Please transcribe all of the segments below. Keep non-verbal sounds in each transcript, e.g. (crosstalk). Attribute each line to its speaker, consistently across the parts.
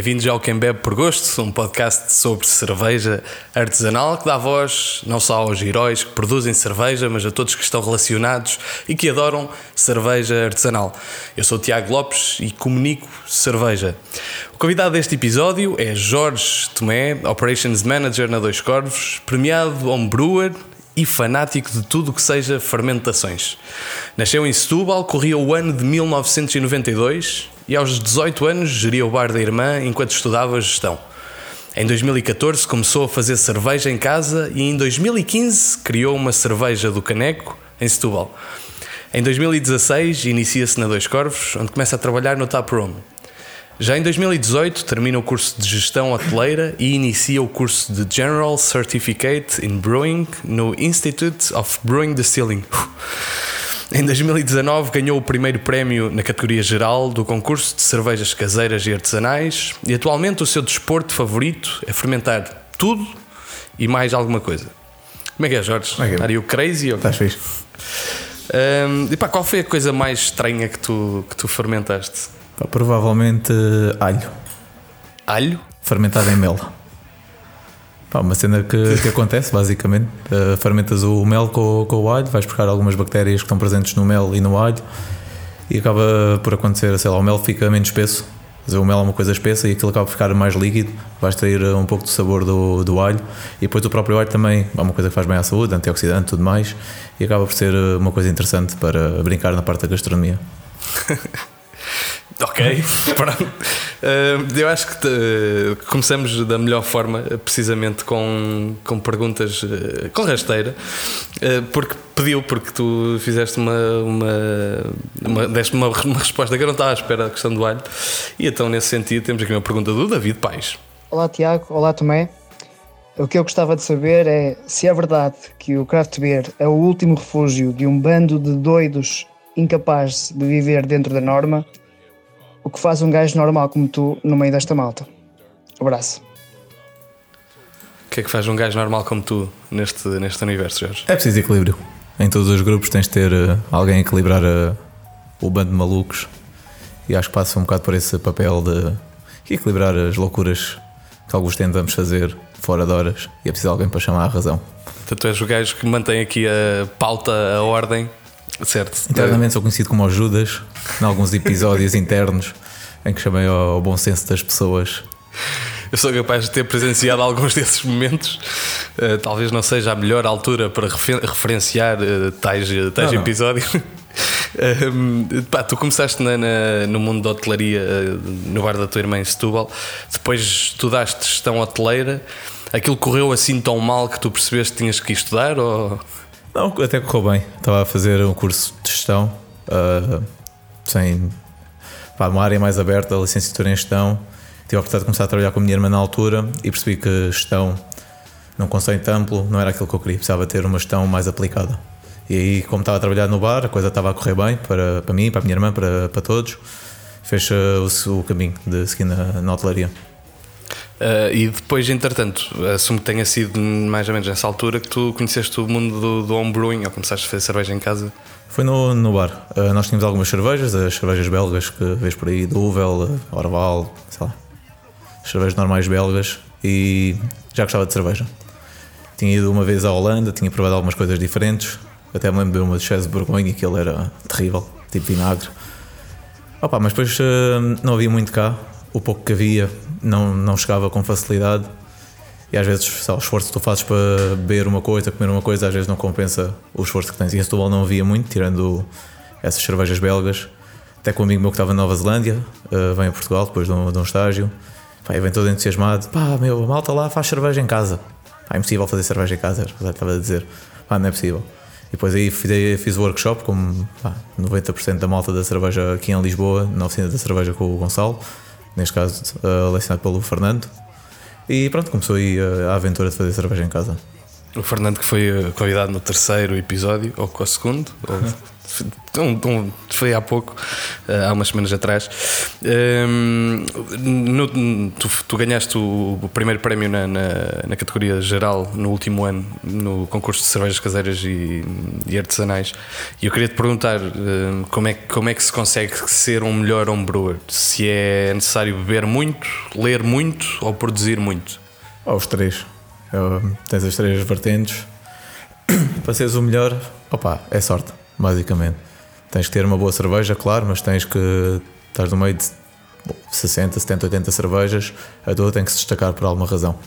Speaker 1: Bem-vindos ao Quem Bebe por Gosto, um podcast sobre cerveja artesanal que dá voz não só aos heróis que produzem cerveja, mas a todos que estão relacionados e que adoram cerveja artesanal. Eu sou Tiago Lopes e comunico cerveja. O convidado deste episódio é Jorge Tomé, Operations Manager na Dois Corvos, premiado homebrewer e fanático de tudo que seja fermentações. Nasceu em Setúbal, corria o ano de 1992 e aos 18 anos geria o bar da irmã enquanto estudava gestão. Em 2014 começou a fazer cerveja em casa e em 2015 criou uma cerveja do Caneco em Setúbal. Em 2016 inicia-se na Dois Corvos, onde começa a trabalhar no Taproom. Já em 2018 termina o curso de Gestão Hoteleira e inicia o curso de General Certificate in Brewing no Institute of Brewing Distilling. Em 2019 ganhou o primeiro prémio na categoria geral do concurso de cervejas caseiras e artesanais e atualmente o seu desporto favorito é fermentar tudo e mais alguma coisa. Como é que é, Jorge?
Speaker 2: Como é que é?
Speaker 1: Are you crazy?
Speaker 2: Estás fixe?
Speaker 1: Um, e pá, qual foi a coisa mais estranha que tu, que tu fermentaste?
Speaker 2: Pá, provavelmente alho,
Speaker 1: Alho?
Speaker 2: fermentado em mel. Pá, uma cena que, que (laughs) acontece, basicamente. Eh, fermentas o mel com, com o alho, vais buscar algumas bactérias que estão presentes no mel e no alho e acaba por acontecer, sei lá, o mel fica menos espesso. Dizer, o mel é uma coisa espessa e aquilo acaba por ficar mais líquido, vais extrair eh, um pouco do sabor do, do alho e depois o próprio alho também é uma coisa que faz bem à saúde, antioxidante tudo mais e acaba por ser eh, uma coisa interessante para brincar na parte da gastronomia. (laughs) (laughs)
Speaker 1: Ok, pronto. Uh, eu acho que te- começamos da melhor forma, precisamente com, com perguntas uh, com rasteira, uh, porque pediu, porque tu fizeste uma. uma, uma deste uma, uma resposta que eu não estava à espera da questão do alho. E então, nesse sentido, temos aqui uma pergunta do David Paes.
Speaker 3: Olá Tiago, olá Tomé. O que eu gostava de saber é se é verdade que o craft beer é o último refúgio de um bando de doidos incapazes de viver dentro da norma, o que faz um gajo normal como tu no meio desta malta. Abraço.
Speaker 1: O que é que faz um gajo normal como tu neste, neste universo, Jorge?
Speaker 2: É preciso equilíbrio. Em todos os grupos tens de ter eh, alguém a equilibrar eh, o bando de malucos e acho que passa um bocado por esse papel de equilibrar as loucuras que alguns tentamos fazer fora de horas e é preciso alguém para chamar a razão.
Speaker 1: Portanto, tu és o gajo que mantém aqui a pauta, a ordem, certo?
Speaker 2: Internamente sou conhecido como o Judas, em alguns episódios (laughs) internos em que chamei ao bom senso das pessoas.
Speaker 1: Eu sou capaz de ter presenciado alguns desses momentos. Uh, talvez não seja a melhor altura para refer- referenciar uh, tais, tais
Speaker 2: Não, não.
Speaker 1: episódios. (laughs) Um, pá, tu começaste na- na- no mundo da hotelaria, no bar da tua irmã em Setúbal. Depois estudaste gestão hoteleira. Aquilo correu assim tão mal que tu percebeste que tinhas que estudar? Ou...
Speaker 2: Não, até correu bem. Estava a fazer um curso de gestão, ah, sem pá, uma área mais aberta, licenciatura em gestão. Tive a oportunidade de começar a trabalhar com a minha irmã na altura e percebi que gestão, num conceito amplo, não era aquilo que eu queria. Precisava ter uma gestão mais aplicada. E aí, como estava a trabalhar no bar, a coisa estava a correr bem para, para mim, para a minha irmã, para, para todos. Fez ah, o, o caminho de seguir na, na hotelaria.
Speaker 1: Uh, e depois, entretanto, assumo que tenha sido mais ou menos nessa altura que tu conheceste o mundo do, do homebrewing ou começaste a fazer cerveja em casa.
Speaker 2: Foi no, no bar. Uh, nós tínhamos algumas cervejas, as cervejas belgas que vês por aí, Duvel, Orval, sei lá, as cervejas normais belgas e já gostava de cerveja. Tinha ido uma vez à Holanda, tinha provado algumas coisas diferentes, até me lembro de uma de Chess de que ele era terrível, tipo vinagre. Opa, mas depois uh, não havia muito cá, o pouco que havia não, não chegava com facilidade. E às vezes lá, o esforço que tu fazes para beber uma coisa, comer uma coisa, às vezes não compensa o esforço que tens. E em Setúbal não havia muito, tirando essas cervejas belgas. Até com um amigo meu que estava na Nova Zelândia, eh, vem a Portugal depois de um, de um estágio. Pá, vem todo entusiasmado. Pá, meu, a malta lá faz cerveja em casa. Pá, é impossível fazer cerveja em casa, eu estava a dizer. Pá, não é possível. E depois aí fiz, fiz o workshop, como pá, 90% da malta da cerveja aqui em Lisboa, na oficina da cerveja com o Gonçalo, neste caso eh, lecionado pelo Fernando. E pronto, começou aí eh, a aventura de fazer cerveja em casa.
Speaker 1: O Fernando que foi uh, convidado no terceiro episódio, ou com o segundo, ou um, um, foi há pouco, uh, há umas semanas atrás. Um, no, tu, tu, ganhaste o, o primeiro prémio na, na, na, categoria geral no último ano, no concurso de cervejas caseiras e, e artesanais. E eu queria te perguntar uh, como, é, como é que se consegue ser um melhor homebrewer? Se é necessário beber muito, ler muito ou produzir muito?
Speaker 2: Aos três. Eu, tens as três vertentes. (clears throat) Para seres o melhor, opa, é sorte, basicamente. Tens que ter uma boa cerveja, claro, mas tens que estar no meio de 60, 70, 80 cervejas, a tua tem que se destacar por alguma razão.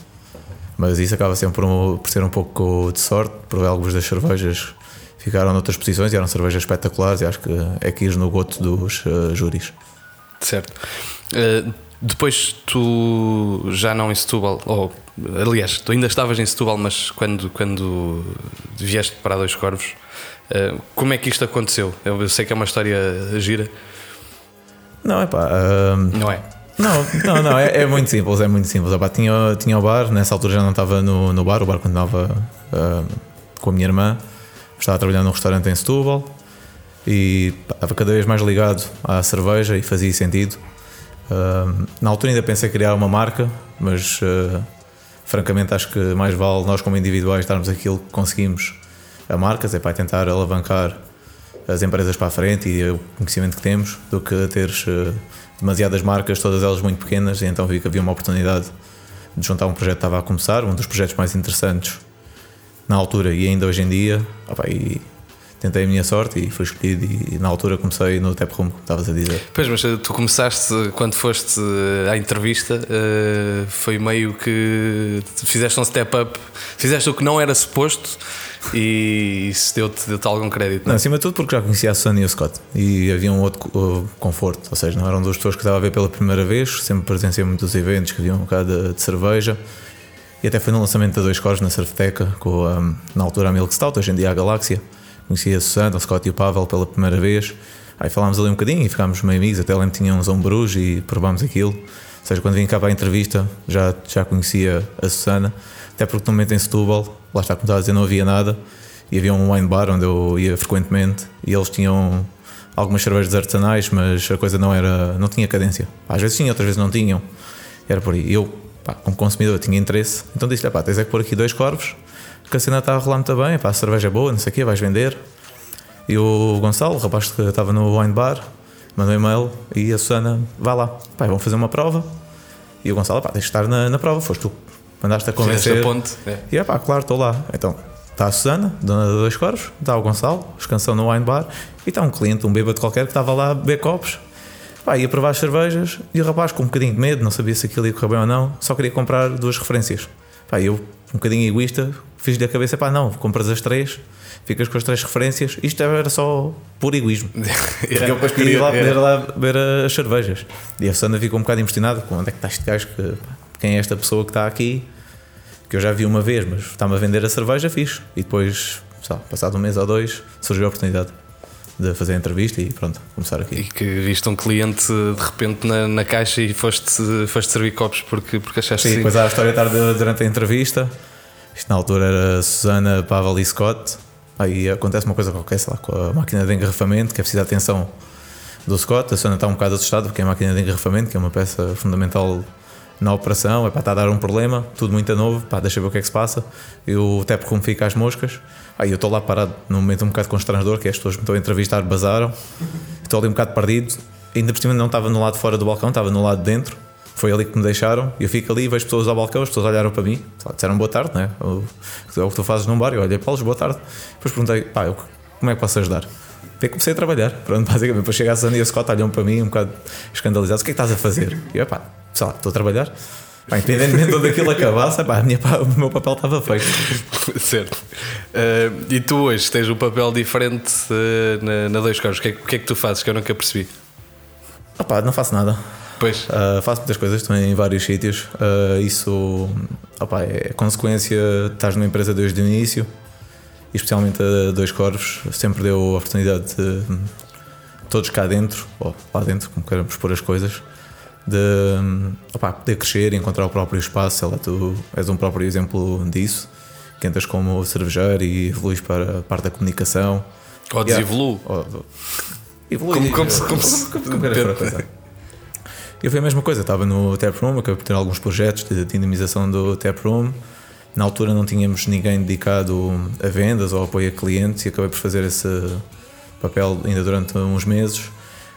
Speaker 2: Mas isso acaba sempre por, por ser um pouco de sorte, por algumas das cervejas ficaram noutras posições e eram cervejas espetaculares e acho que é que ir no goto dos uh, júris.
Speaker 1: Certo. Uh, depois tu já não em Setúbal, ou aliás, tu ainda estavas em Setúbal, mas quando, quando vieste para Dois Corvos, uh, como é que isto aconteceu? Eu sei que é uma história gira.
Speaker 2: Não, é pá. Uh,
Speaker 1: não é?
Speaker 2: Não, não, não, é, é, muito simples, é muito simples. Epá, tinha, tinha o bar, nessa altura já não estava no, no bar, o bar continuava uh, com a minha irmã, estava trabalhando num restaurante em Setúbal e pá, estava cada vez mais ligado à cerveja e fazia sentido na altura ainda pensei em criar uma marca, mas uh, francamente acho que mais vale nós como individuais darmos aquilo que conseguimos a marcas, é para tentar alavancar as empresas para a frente e o conhecimento que temos, do que teres uh, demasiadas marcas, todas elas muito pequenas, e então vi que havia uma oportunidade de juntar um projeto que estava a começar, um dos projetos mais interessantes na altura e ainda hoje em dia, opa, e tentei a minha sorte e fui escolhido e, na altura comecei no Tap Room, como estavas a dizer.
Speaker 1: Pois, mas tu começaste quando foste à entrevista, foi meio que fizeste um step up, fizeste o que não era suposto e isso deu-te deu algum crédito. Não?
Speaker 2: não? acima de tudo porque já conhecia a Sony e o Scott e havia um outro uh, conforto, ou seja, não eram duas pessoas que estava a ver pela primeira vez, sempre presenciei muitos eventos que havia um bocado de, de cerveja. E até foi no lançamento da Dois Cores na Surfteca, com um, na altura a Milk Stout, hoje em dia a Galáxia conheci a Susana, o Scott e o Pavel pela primeira vez. Aí falámos ali um bocadinho e ficámos meio amigos, até lembro que tínhamos um bruxo e provámos aquilo. Ou seja, quando vim cá para a entrevista já, já conhecia a Susana, até porque no momento em Setúbal, lá está como estava a dizer, não havia nada e havia um wine bar onde eu ia frequentemente e eles tinham algumas cervejas artesanais, mas a coisa não era, não tinha cadência. Às vezes tinha, outras vezes não tinham. Era por aí. Eu, pá, como consumidor, tinha interesse, então disse-lhe: pá, tens é que pôr aqui dois corvos que a cena está a rolar muito bem, pá, a cerveja é boa, não sei o quê, vais vender. E o Gonçalo, o rapaz que estava no wine bar, mandou um e-mail e a Susana, vai lá, pá, fazer uma prova. E o Gonçalo, pá, tens de estar na, na prova, foste tu, mandaste a convencer.
Speaker 1: ponte. É.
Speaker 2: E é pá, claro, estou lá. Então, está a Susana, dona de dois corvos, está o Gonçalo, descansão no wine bar, e está um cliente, um bêbado qualquer, que estava lá a beber copos. Pá, ia provar as cervejas e o rapaz com um bocadinho de medo, não sabia se aquilo ia correr bem ou não, só queria comprar duas referências. Pá, eu, um bocadinho egoísta, fiz-lhe a cabeça, pá, não, compras as três, ficas com as três referências. Isto era só por egoísmo. (laughs) Porque eu depois queria ir lá poder lá ver as cervejas. E a Sandra ficou um bocado impressionada com onde é que está este gajo, que, quem é esta pessoa que está aqui, que eu já vi uma vez, mas está-me a vender a cerveja, fiz. E depois, lá, passado um mês ou dois, surgiu a oportunidade de fazer a entrevista e pronto, começar aqui.
Speaker 1: E que viste um cliente de repente na, na caixa e foste, foste servir copos porque, porque achaste
Speaker 2: Sim, depois há a história tarde durante a entrevista. Isto na altura era Susana, Pavel e Scott. Aí acontece uma coisa qualquer, sei lá, com a máquina de engarrafamento, que é preciso atenção do Scott. A Susana está um bocado assustada porque é a máquina de engarrafamento, que é uma peça fundamental na operação. É para estar a dar um problema, tudo muito novo, pá, deixa ver o que é que se passa. E o Tep como fica às moscas. Aí eu estou lá parado num momento um bocado constrangedor, que é as pessoas me estão a entrevistar basaram. Estou ali um bocado perdido. Ainda por cima não estava no lado fora do balcão, estava no lado de dentro foi ali que me deixaram. Eu fico ali, vejo pessoas ao balcão, as pessoas olharam para mim, disseram boa tarde, né? O, é o que tu fazes num bar. Eu olhei para eles, boa tarde. Depois perguntei, pá, eu, como é que posso ajudar? Até comecei a trabalhar. Pronto, (laughs) basicamente, depois chega a Sandra e a Scott olham para mim, um bocado escandalizados: o que é que estás a fazer? E eu, pá, sei lá, estou a trabalhar. Pá, independentemente de onde aquilo acabasse, pá, minha, pá, o meu papel estava feito. (laughs)
Speaker 1: certo. Uh, e tu hoje tens um papel diferente uh, na, na Dois Carros. O que, é, que é que tu fazes que eu nunca percebi?
Speaker 2: Ah, pá, não faço nada.
Speaker 1: Pois.
Speaker 2: Uh, faço muitas coisas também em vários sítios. Isso opa, é consequência, estás numa empresa desde o início, especialmente a Dois Corvos, sempre deu a oportunidade de todos cá dentro, ou lá dentro, como queremos pôr as coisas, de poder crescer e encontrar o próprio espaço. Sei lá, tu és um próprio exemplo disso, que entras como cervejeiro e evoluís para a parte da comunicação,
Speaker 1: Ou desevolui.
Speaker 2: Ou- Evolui.
Speaker 1: Como- como como
Speaker 2: como- como a coisa. Eu foi a mesma coisa, estava no Taproom, acabei por ter alguns projetos de dinamização do Taproom. Na altura não tínhamos ninguém dedicado a vendas ou apoio a clientes e acabei por fazer esse papel ainda durante uns meses.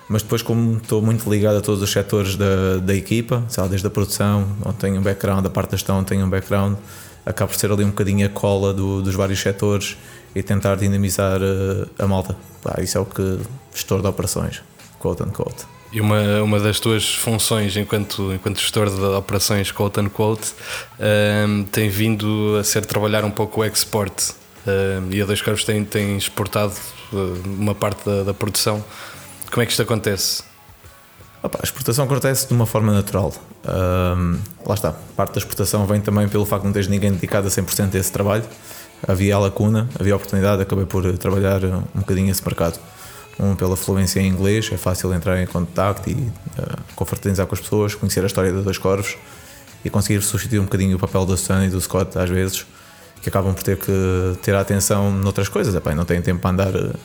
Speaker 2: Mas depois, como estou muito ligado a todos os setores da, da equipa, lá, desde a produção, onde tenho um background, a parte da gestão, tenho um background, acabo por ser ali um bocadinho a cola do- dos vários setores e tentar dinamizar eh, a malta. Isso é o que gestor de operações, quote unquote.
Speaker 1: E uma, uma das tuas funções enquanto, enquanto gestor de operações quote unquote um, tem vindo a ser trabalhar um pouco o export um, e a Dois Corvos tem, tem exportado uh, uma parte da, da produção. Como é que isto acontece?
Speaker 2: Opa, a exportação acontece de uma forma natural. Ahm, lá está. Parte da exportação vem também pelo facto de não teres ninguém dedicado a 100% a esse trabalho. Havia a lacuna, havia a oportunidade, acabei por trabalhar um bocadinho esse mercado. Um, pela fluência em inglês, é fácil entrar em contacto e ah, confraternizar com as pessoas, conhecer a história de dois corvos e conseguir substituir um bocadinho o papel da Susana e do Scott, às vezes, que acabam por ter que ter a atenção noutras coisas. Epá, não têm tempo para andar ah,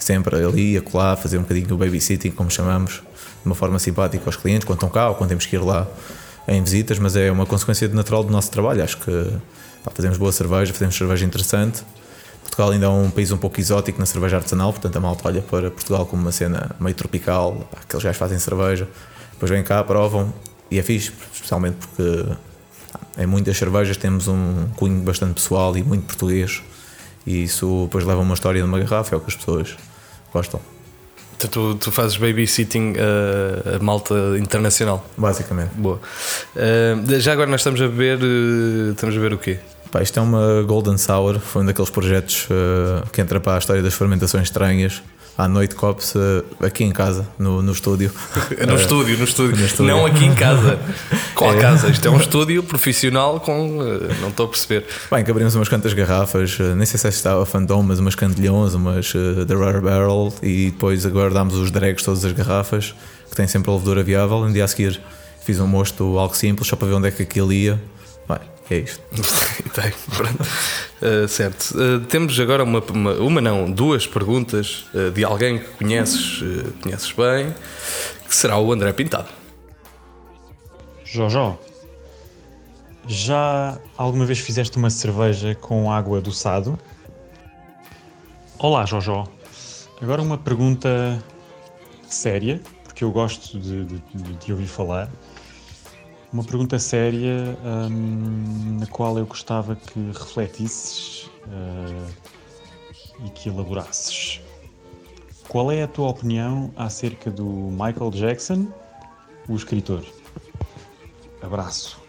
Speaker 2: sempre ali, acolá, fazer um bocadinho o babysitting, como chamamos, de uma forma simpática aos clientes, quando estão cá ou quando temos que ir lá em visitas, mas é uma consequência natural do nosso trabalho. Acho que pá, fazemos boa cerveja, fazemos cerveja interessante. Portugal ainda é um país um pouco exótico na cerveja artesanal, portanto a malta olha para Portugal como uma cena meio tropical, pá, aqueles gajos fazem cerveja, depois vêm cá, provam e é fixe, especialmente porque em muitas cervejas temos um cunho bastante pessoal e muito português e isso depois leva uma história numa garrafa, é o que as pessoas gostam,
Speaker 1: Então, tu, tu fazes babysitting uh, a malta internacional.
Speaker 2: basicamente.
Speaker 1: Boa. Uh, já agora nós estamos a beber. uh, estamos a beber o quê?
Speaker 2: Pá, isto é uma Golden Sour, foi um daqueles projetos eh, que entra para a história das fermentações estranhas. À noite cope-se aqui em casa, no, no estúdio. (laughs)
Speaker 1: No
Speaker 2: Eh,
Speaker 1: estúdio, no estúdio. (laughs)
Speaker 2: no estúdio.
Speaker 1: Não aqui em casa. (laughs) Qual
Speaker 2: É.
Speaker 1: casa? Isto é um estúdio profissional com. uh, não estou a perceber.
Speaker 2: Bem, que abrimos umas quantas garrafas, eh, nem sei se estava Phantom, mas umas candelhões, umas eh, The Rare Barrel e depois agora dámos os drags todas as garrafas, que têm sempre a levedura viável. Um dia a seguir fiz um mosto algo simples, só para ver onde é que aquilo ia. É isto. (laughs)
Speaker 1: Tem, pronto. Uh, certo. Uh, temos agora uma, uma, uma não, duas perguntas uh, de alguém que conheces, conheces bem, que será o André Pintado.
Speaker 4: Jojo, já alguma vez fizeste uma cerveja com água adoçado? Olá, Jojo. Agora uma pergunta séria, porque eu gosto de- de- de ouvir falar. Uma pergunta séria hum, na qual eu gostava que refletisses ah, e que elaborasses. Qual é a tua opinião acerca do Michael Jackson, o escritor? Abraço.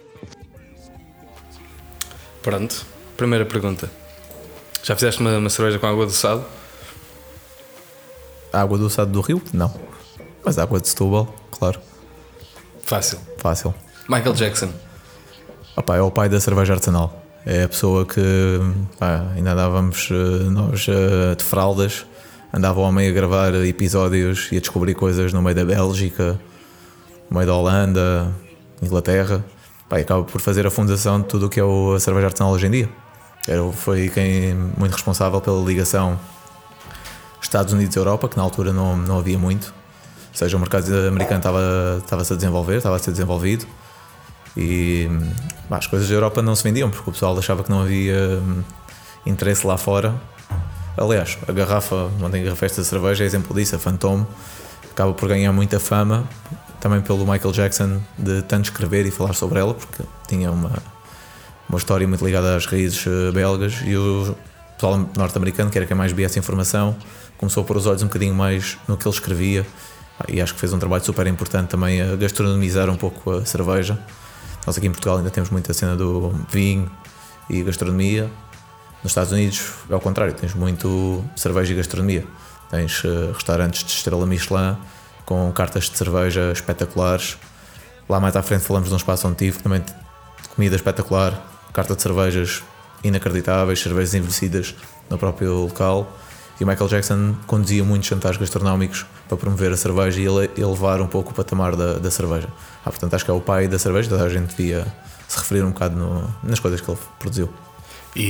Speaker 1: Pronto. Primeira pergunta. Já fizeste uma, uma cerveja com água adoçada?
Speaker 2: Água do Sado do Rio? Não. Mas água de Setúbal, claro,
Speaker 1: Fácil.
Speaker 2: fácil.
Speaker 1: Michael Jackson.
Speaker 2: Opa, é o pai da cerveja artesanal. É a pessoa que pá, ainda andávamos eh, nós eh, de fraldas, andava o homem a gravar episódios e a descobrir coisas no meio da Bélgica, no meio da Holanda, Inglaterra. Pá, e acaba por fazer a fundação de tudo o que é a cerveja artesanal hoje em dia. Era, foi quem muito responsável pela ligação Estados Unidos-Europa, que na altura não, não havia muito. Ou seja, o mercado americano estava, estava-se a desenvolver, estava a ser desenvolvido. E bah, as coisas da Europa não se vendiam porque o pessoal achava que não havia hum, interesse lá fora. Aliás, a garrafa, onde engarrafei esta cerveja, é exemplo disso. A Phantom acaba por ganhar muita fama também pelo Michael Jackson de tanto escrever e falar sobre ela, porque tinha uma, uma história muito ligada às raízes eh, belgas. E o pessoal norte-americano, que era quem mais via essa informação, começou a pôr os olhos um bocadinho mais no que ele escrevia. E acho que fez um trabalho super importante também a gastronomizar um pouco a cerveja. Nós aqui em Portugal ainda temos muita cena do vinho e gastronomia. Nos Estados Unidos é ao contrário, tens muito cerveja e gastronomia. Tens eh, restaurantes de estrela Michelin com cartas de cerveja espetaculares. Lá mais à frente falamos de um espaço onde tive também comida espetacular, carta de cervejas inacreditáveis, cervejas envelhecidas no próprio local. E Michael Jackson conduzia muitos jantares gastronómicos para promover a cerveja e ele- elevar um pouco o patamar da, da cerveja. Ah, portanto, acho que é o pai da cerveja, toda a gente devia se referir um bocado no- nas coisas que ele produziu.
Speaker 1: E,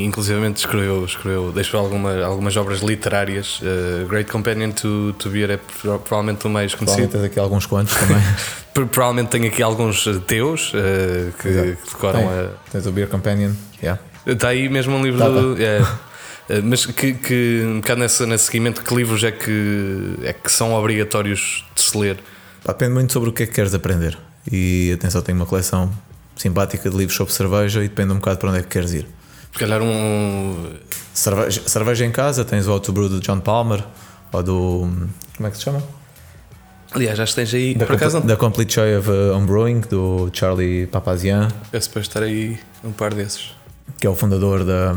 Speaker 1: e inclusivamente escreveu, escreveu deixou alguma, algumas obras literárias. Uh, Great Companion to, to Beer é provavelmente o mais conhecido.
Speaker 2: Provavelmente tens aqui alguns quantos também. (laughs)
Speaker 1: provavelmente tenho aqui alguns teus uh, que, que, decoram
Speaker 2: Tem.
Speaker 1: a.
Speaker 2: Tens o Beer Companion, yeah.
Speaker 1: Está aí mesmo um livro
Speaker 2: Tá,
Speaker 1: do. é. (laughs) Uh, mas que, que um bocado nesse, nesse seguimento, que livros é que, é que são obrigatórios de se ler?
Speaker 2: Depende muito sobre o que é que queres aprender. E atenção, tenho uma coleção simpática de livros sobre cerveja e depende um bocado para onde é que queres ir.
Speaker 1: Se calhar um.
Speaker 2: Cerveja, cerveja em casa, tens o How to Brew do John Palmer ou do. Como é que se chama?
Speaker 1: Aliás, já tens aí.
Speaker 2: Da,
Speaker 1: por acaso,
Speaker 2: da Complete Joy of uh, Homebrewing do Charlie Papazian,
Speaker 1: é suposto estar aí um par desses.
Speaker 2: que é o fundador da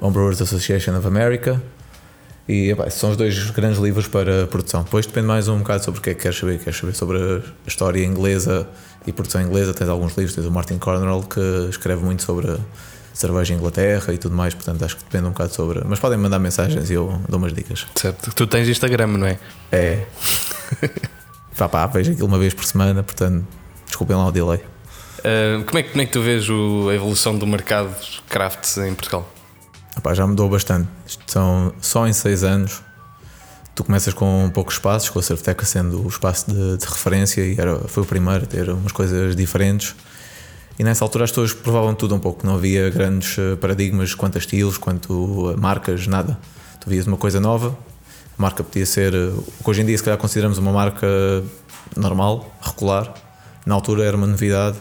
Speaker 2: Homebrewers Association of America. E epá, são os dois grandes livros para produção. Depois depende mais um bocado sobre o que é que queres saber. Queres saber sobre a história inglesa e produção inglesa. Tens alguns livros, tens o Martin Cornwell que escreve muito sobre cerveja em Inglaterra e tudo mais. Portanto, acho que depende um bocado sobre. Mas podem mandar mensagens e eu dou umas dicas.
Speaker 1: Certo. Tu tens Instagram, não é?
Speaker 2: É. (laughs) pá, pá, vejo aquilo uma vez por semana, portanto, desculpem lá o delay.
Speaker 1: Uh, como, é que, como é que tu vês o- a evolução do mercado craft em Portugal?
Speaker 2: Epá, já mudou bastante. São só em 6 anos. Tu começas com poucos espaços, com a Cerveteca sendo o espaço de, de referência e era, foi o primeiro a ter umas coisas diferentes. E nessa altura as pessoas provavam tudo um pouco, não havia grandes eh, paradigmas quanto a estilos, quanto a marcas, nada. Tu vias uma coisa nova, a marca podia ser eh, o que hoje em dia se calhar consideramos uma marca normal, regular. Na altura era uma novidade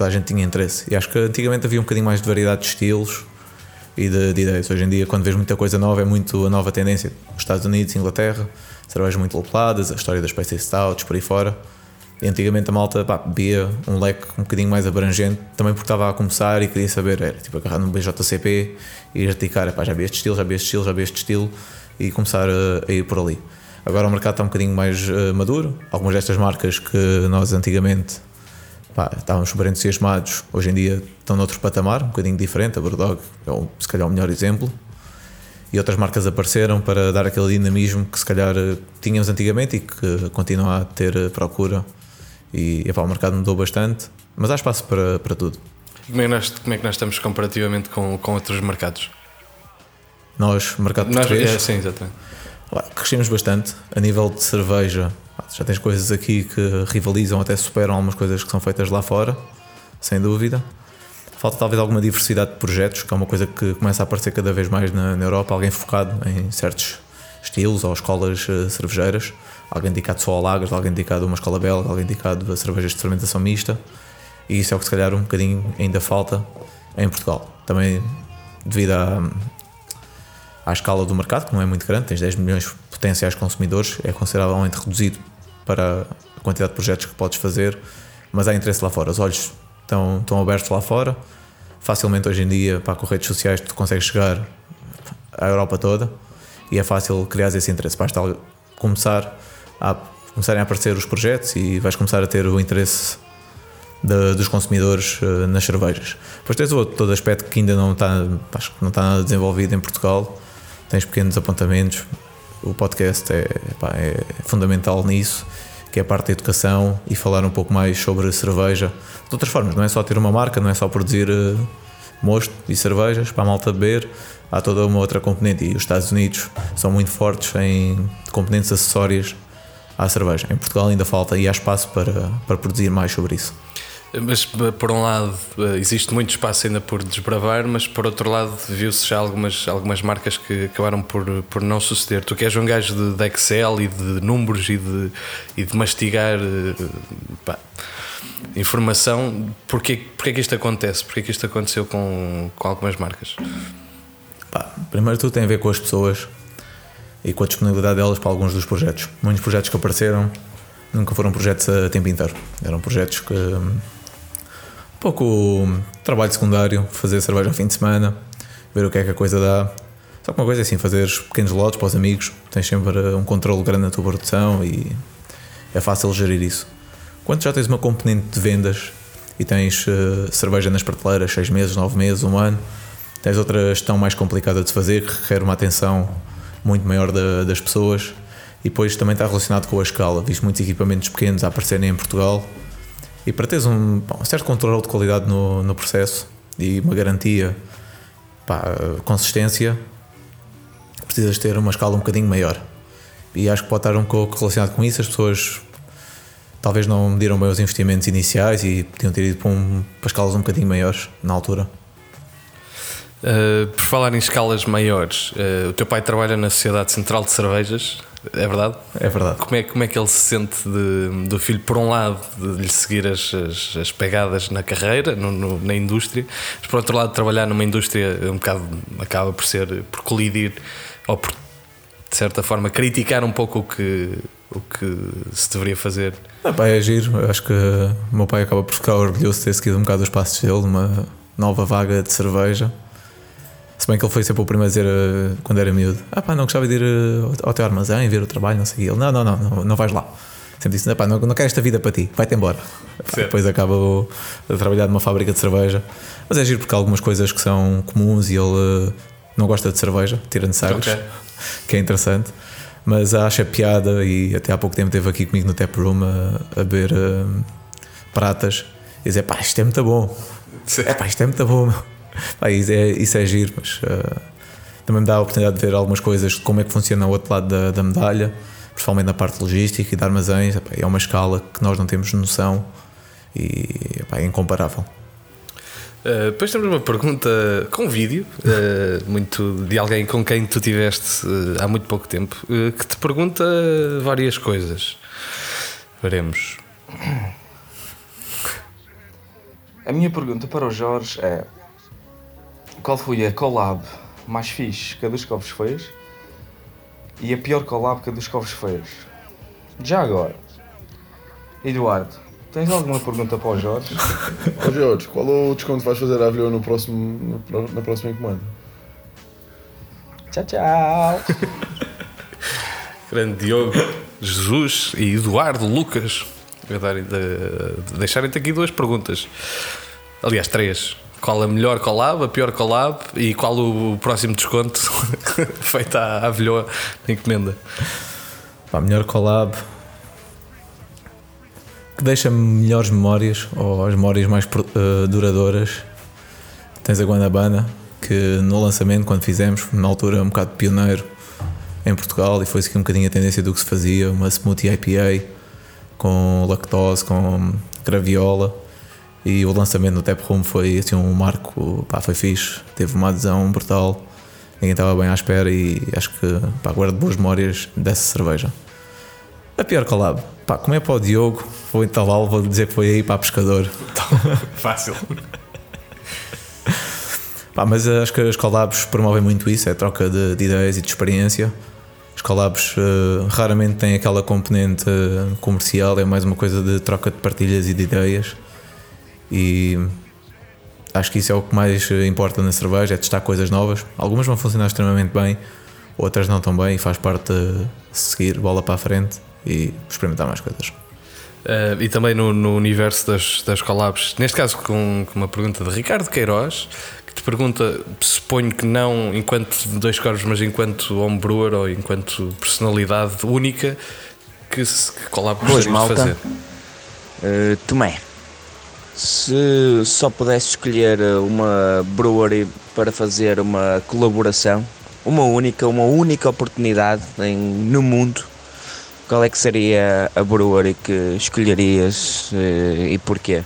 Speaker 2: toda a gente tinha interesse. E acho que antigamente havia um bocadinho mais de variedade de estilos e de, de ideias. Hoje em dia, quando vês muita coisa nova, é muito a nova tendência. Os Estados Unidos, Inglaterra, cervejas muito lupuladas, a história das Spicy Stouts, por aí fora. E antigamente a malta pá, bebia um leque um bocadinho mais abrangente, também porque estava a começar e queria saber, era tipo agarrar no BJCP e ir articar, pá, já vi este estilo, já vi este estilo, já vi este estilo e começar a, a ir por ali. Agora o mercado está um bocadinho mais eh, maduro, algumas destas marcas que nós antigamente pá, estávamos super entusiasmados, hoje em dia estão noutro patamar, um bocadinho diferente. A Brewdog é o, se calhar o melhor exemplo. E outras marcas apareceram para dar aquele dinamismo que se calhar tínhamos antigamente e que continua a ter procura. E epá, o mercado mudou bastante, mas há espaço para, para tudo.
Speaker 1: Como é que nós, como é que nós estamos comparativamente com, com outros mercados?
Speaker 2: Nós, mercado
Speaker 1: Nós,
Speaker 2: português,
Speaker 1: é, sim, exatamente.
Speaker 2: Crescemos bastante a nível de cerveja. Já tens coisas aqui que rivalizam, até superam algumas coisas que são feitas lá fora, sem dúvida. Falta talvez alguma diversidade de projetos, que é uma coisa que começa a aparecer cada vez mais na, na Europa. Alguém focado em certos estilos ou escolas eh, cervejeiras. Alguém dedicado só a lagers, alguém dedicado a uma escola belga, alguém dedicado a cervejas de fermentação mista. E isso é o que se calhar um bocadinho ainda falta em Portugal. Também devido à, à escala do mercado, que não é muito grande, tens 10 milhões potenciais consumidores, é consideravelmente reduzido para a quantidade de projetos que podes fazer, mas há interesse lá fora. Os olhos estão, estão abertos lá fora. Facilmente hoje em dia, para com redes sociais, tu consegues chegar à Europa toda e é fácil criar esse interesse. Basta começar a, começarem a aparecer os projetos e vais começar a ter o interesse de- dos consumidores eh, nas cervejas. Depois tens o outro todo aspecto que ainda não está, acho que não está nada desenvolvido em Portugal. Tens pequenos apontamentos. O podcast é, pá, é fundamental nisso, que é a parte da educação e falar um pouco mais sobre cerveja. De outras formas, não é só ter uma marca, não é só produzir eh, mosto e cervejas para a malta beber. Há toda uma outra componente e os Estados Unidos são muito fortes em componentes acessórias à cerveja. Em Portugal ainda falta e há espaço para, para produzir mais sobre isso.
Speaker 1: Mas por um lado eh, existe muito espaço ainda por desbravar, mas por outro lado viu-se já algumas, algumas marcas que acabaram por, por não suceder. Tu que és um gajo de, de Excel e de números e de, e de mastigar eh, pá, informação, porquê, porquê que isto acontece? Porquê que isto aconteceu com, com algumas marcas?
Speaker 2: Pá, primeiro tudo tem a ver com as pessoas e com a disponibilidade delas para alguns dos projetos. Muitos projetos que apareceram nunca foram projetos a tempo inteiro. Eram projetos que. Pouco trabalho secundário, fazer cerveja ao fim de semana, ver o que é que a coisa dá. Só que uma coisa é assim, fazer pequenos lotes para os amigos, tens sempre um controle grande na tua produção e é fácil gerir isso. Quando já tens uma componente de vendas e tens eh, cerveja nas prateleiras 6 meses, 9 meses, um ano, tens outra gestão mais complicada de fazer que requer uma atenção muito maior da- das pessoas e depois também está relacionado com a escala. Visto muitos equipamentos pequenos a aparecerem em Portugal e para teres um, um certo controle de qualidade no, no processo e uma garantia pá, consistência, precisas ter uma escala um bocadinho maior. E acho que pode estar um pouco relacionado com isso. As pessoas talvez não mediram bem os investimentos iniciais e podiam ter ido para, um, para escalas um bocadinho maiores na altura.
Speaker 1: Uh, por falar em escalas maiores, uh, o teu pai trabalha na Sociedade Central de Cervejas, é verdade?
Speaker 2: É verdade.
Speaker 1: Como é, como é que ele se sente de, do filho, por um lado, de lhe seguir as, as, as pegadas na carreira, no, no, na indústria, mas por outro lado, trabalhar numa indústria um bocado acaba por ser, por colidir ou por, de certa forma, criticar um pouco o que, o que se deveria fazer?
Speaker 2: Ah, pá, é giro. Acho que o meu pai acaba por ficar orgulhoso de ter seguido um bocado os passos dele, uma nova vaga de cerveja. Se bem que ele foi sempre o primeiro a dizer uh, quando era miúdo: Ah, pá, não gostava de ir uh, ao teu armazém, ver o trabalho, não sei. Ele: Não, não, não, não, não vais lá. Sempre disse: Pá, não, não quero esta vida para ti, vai-te embora. depois acaba a trabalhar numa fábrica de cerveja. Mas é giro porque há algumas coisas que são comuns e ele uh, não gosta de cerveja, tira-de sagres, okay. (laughs) que é interessante. Mas acha piada e até há pouco tempo esteve aqui comigo no Tap Room a, a beber pratas e dizer: Pá, isto é muito bom. É pá, isto é muito bom. Pá, isso, é, isso é giro, mas uh, também me dá a oportunidade de ver algumas coisas de como é que funciona o outro lado da, da medalha, principalmente na parte logística e de armazéns. É uma escala que nós não temos noção e epá, é incomparável.
Speaker 1: Uh, depois temos uma pergunta com vídeo, uh, (laughs) muito de alguém com quem tu tiveste uh, há muito pouco tempo, que te pergunta várias coisas. Veremos.
Speaker 5: A minha pergunta para o Jorge é: qual foi a collab mais fixe que a dos Covos fez e a pior collab que a dos Covos fez? Já agora, Eduardo, tens alguma pergunta para o Jorge? (laughs)
Speaker 6: Ó Jorge, qual é o desconto que vais fazer à Avilhão no próximo, na próxima encomenda?
Speaker 5: Tchau, tchau! (laughs)
Speaker 1: Grande Diogo, Jesus e Eduardo Lucas. Deixarem-te aqui duas perguntas. Aliás, três. Qual a melhor collab, a pior collab e qual o próximo desconto (laughs) feito à Avilhoa na encomenda?
Speaker 2: A melhor collab que deixa melhores memórias ou as memórias mais uh, duradouras. Tens a Guanabana, que no lançamento, quando fizemos, na altura um bocado pioneiro em Portugal e foi aqui um bocadinho a tendência do que se fazia, uma smoothie IPA com lactose, com graviola e o lançamento no Tap Room foi assim um marco, pá, foi fixe, teve uma adesão brutal, ninguém estava bem à espera e acho que pá, guardo boas memórias dessa cerveja. A pior collab, pá, como é para o Diogo, vou entalá-lo, vou dizer que foi aí para pescador. (laughs)
Speaker 1: Fácil. (laughs)
Speaker 2: pá, mas acho que as collabs promovem muito isso, é troca de, de ideias e de experiência. Os collabs uh, raramente têm aquela componente uh, comercial, é mais uma coisa de troca de partilhas e de ideias e acho que isso é o que mais importa na cerveja, é testar coisas novas. Algumas vão funcionar extremamente bem, outras não tão bem e faz parte de seguir bola para a frente e experimentar mais coisas.
Speaker 1: Uh, e também no, no, universo das, das collabs, neste caso com, com, uma pergunta de Ricardo Queiroz, que te pergunta, suponho que não enquanto dois corvos, mas enquanto homebrewer ou enquanto personalidade única, que, que collab
Speaker 7: de fazer? Uh, Tomé se só pudesse escolher uma brewery para fazer uma colaboração, uma única, uma única oportunidade em, no mundo, qual é que seria a brewery que escolherias eh, e porquê?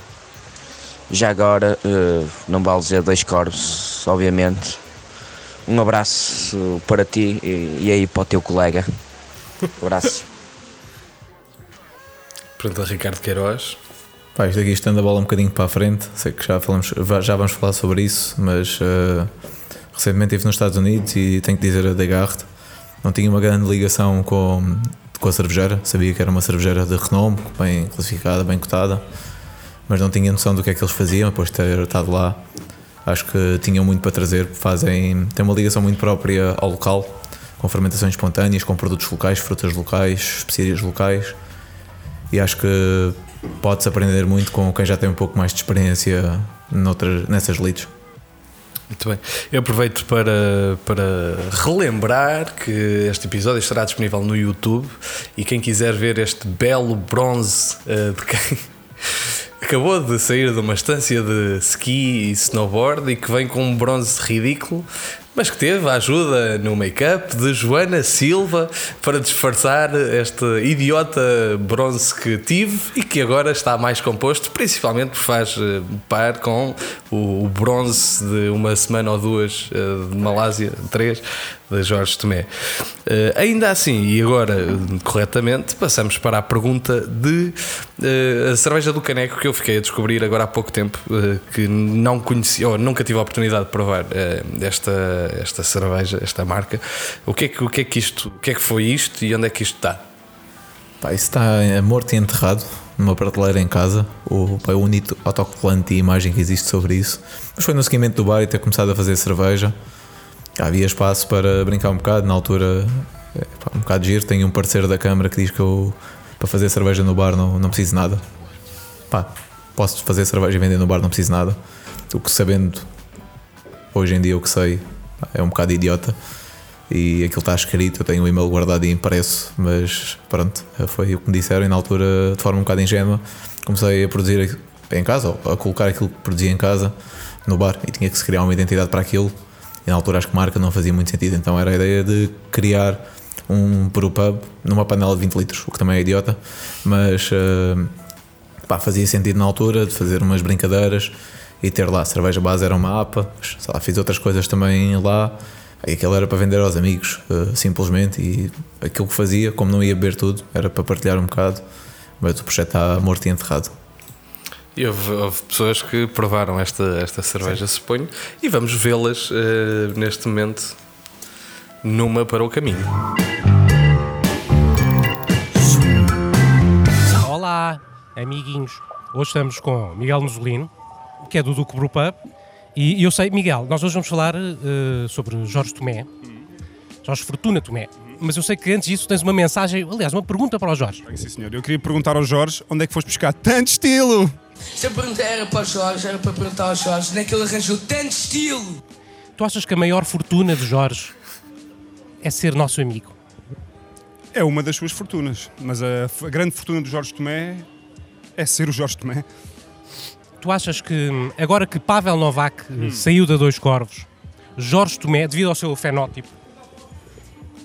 Speaker 7: Já agora, eh, não vale dizer dois corvos, obviamente. Um abraço para ti e, e aí para o teu colega. Abraço. (laughs)
Speaker 1: Pronto, Ricardo Queiroz.
Speaker 2: Pá, isto aqui estando a bola um bocadinho para a frente, sei que já, falamos, já vamos falar sobre isso, mas uh, recentemente estive nos Estados Unidos e tenho que dizer a Degarde, não tinha uma grande ligação com, com a cervejeira, sabia que era uma cervejeira de renome, bem classificada, bem cotada, mas não tinha noção do que é que eles faziam, depois de ter estado lá. Acho que tinham muito para trazer, fazem, têm uma ligação muito própria ao local, com fermentações espontâneas, com produtos locais, frutas locais, especiarias locais, e acho que pode-se aprender muito com quem já tem um pouco mais de experiência noutras, nessas leads.
Speaker 1: Muito bem. Eu aproveito para, para relembrar que este episódio estará disponível no YouTube e quem quiser ver este belo bronze uh, de quem. (laughs) acabou de sair de uma estância de ski e snowboard e que vem com um bronze ridículo, mas que teve a ajuda no make-up de Joana Silva para disfarçar este idiota bronze que tive e que agora está mais composto, principalmente porque faz eh, par com o, bronze de uma semana ou duas eh, de Malásia, três, de Jorge Tomé. Eh, ainda assim, e agora corretamente, passamos para a pergunta de eh, a cerveja do caneco que eu fiquei a descobrir agora há pouco tempo, eh, que não conhecia, ou nunca tive a oportunidade de provar esta, esta cerveja, esta marca. O que, é que, o que é que isto, o que é que foi isto e onde é que isto está?
Speaker 2: Pá, isso está morto e enterrado numa prateleira em casa. O, o único autocolante e imagem que existe sobre isso. Mas foi no seguimento do bar e ter começado a fazer cerveja. Havia espaço para brincar um bocado. Na altura, é, um bocado de giro. Tenho um parceiro da câmara que diz que eu, para fazer cerveja no bar, não, não preciso nada. Pá, posso fazer cerveja e vender no bar, não preciso nada. O que sabendo, hoje em dia, o que sei, é um bocado idiota e aquilo está escrito, eu tenho o e-mail guardado e impresso, mas pronto, foi o que me disseram e na altura, de forma um bocado ingênua, comecei a produzir em casa, ou a colocar aquilo que produzia em casa no bar e tinha que se criar uma identidade para aquilo e na altura acho que marca não fazia muito sentido, então era a ideia de criar um brewpub numa panela de 20 litros, o que também é idiota, mas eh, pá, fazia sentido na altura de fazer umas brincadeiras e ter lá cerveja base era uma APA, sei lá, fiz outras coisas também lá e aquilo era para vender aos amigos, eh, simplesmente, e aquilo que fazia, como não ia beber tudo, era para partilhar um bocado, mas o projeto está morto e enterrado.
Speaker 1: E houve, houve pessoas que provaram esta, esta cerveja, suponho, e vamos vê-las eh, neste momento numa para o caminho.
Speaker 8: Olá, amiguinhos. Hoje estamos com Miguel Musolino, que é do Duque Brewpub. E eu sei, Miguel, nós hoje vamos falar eh, sobre Jorge Tomé, Jorge Fortuna Tomé. Mas eu sei que antes disso tens uma mensagem, aliás, uma pergunta para o Jorge.
Speaker 9: Sim, senhor. Eu queria perguntar ao Jorge onde é que foste buscar tanto estilo.
Speaker 10: Se a pergunta era para o Jorge, era para perguntar ao Jorge onde é que ele arranjou tanto estilo.
Speaker 8: Tu achas que a maior fortuna de Jorge é ser nosso amigo?
Speaker 9: É uma das suas fortunas, mas a, a grande fortuna do Jorge Tomé é ser o Jorge Tomé.
Speaker 8: Tu achas que, hum, agora que Pavel Novak eh, saiu da Dois Corvos, Jorge Tomé, devido ao seu fenótipo,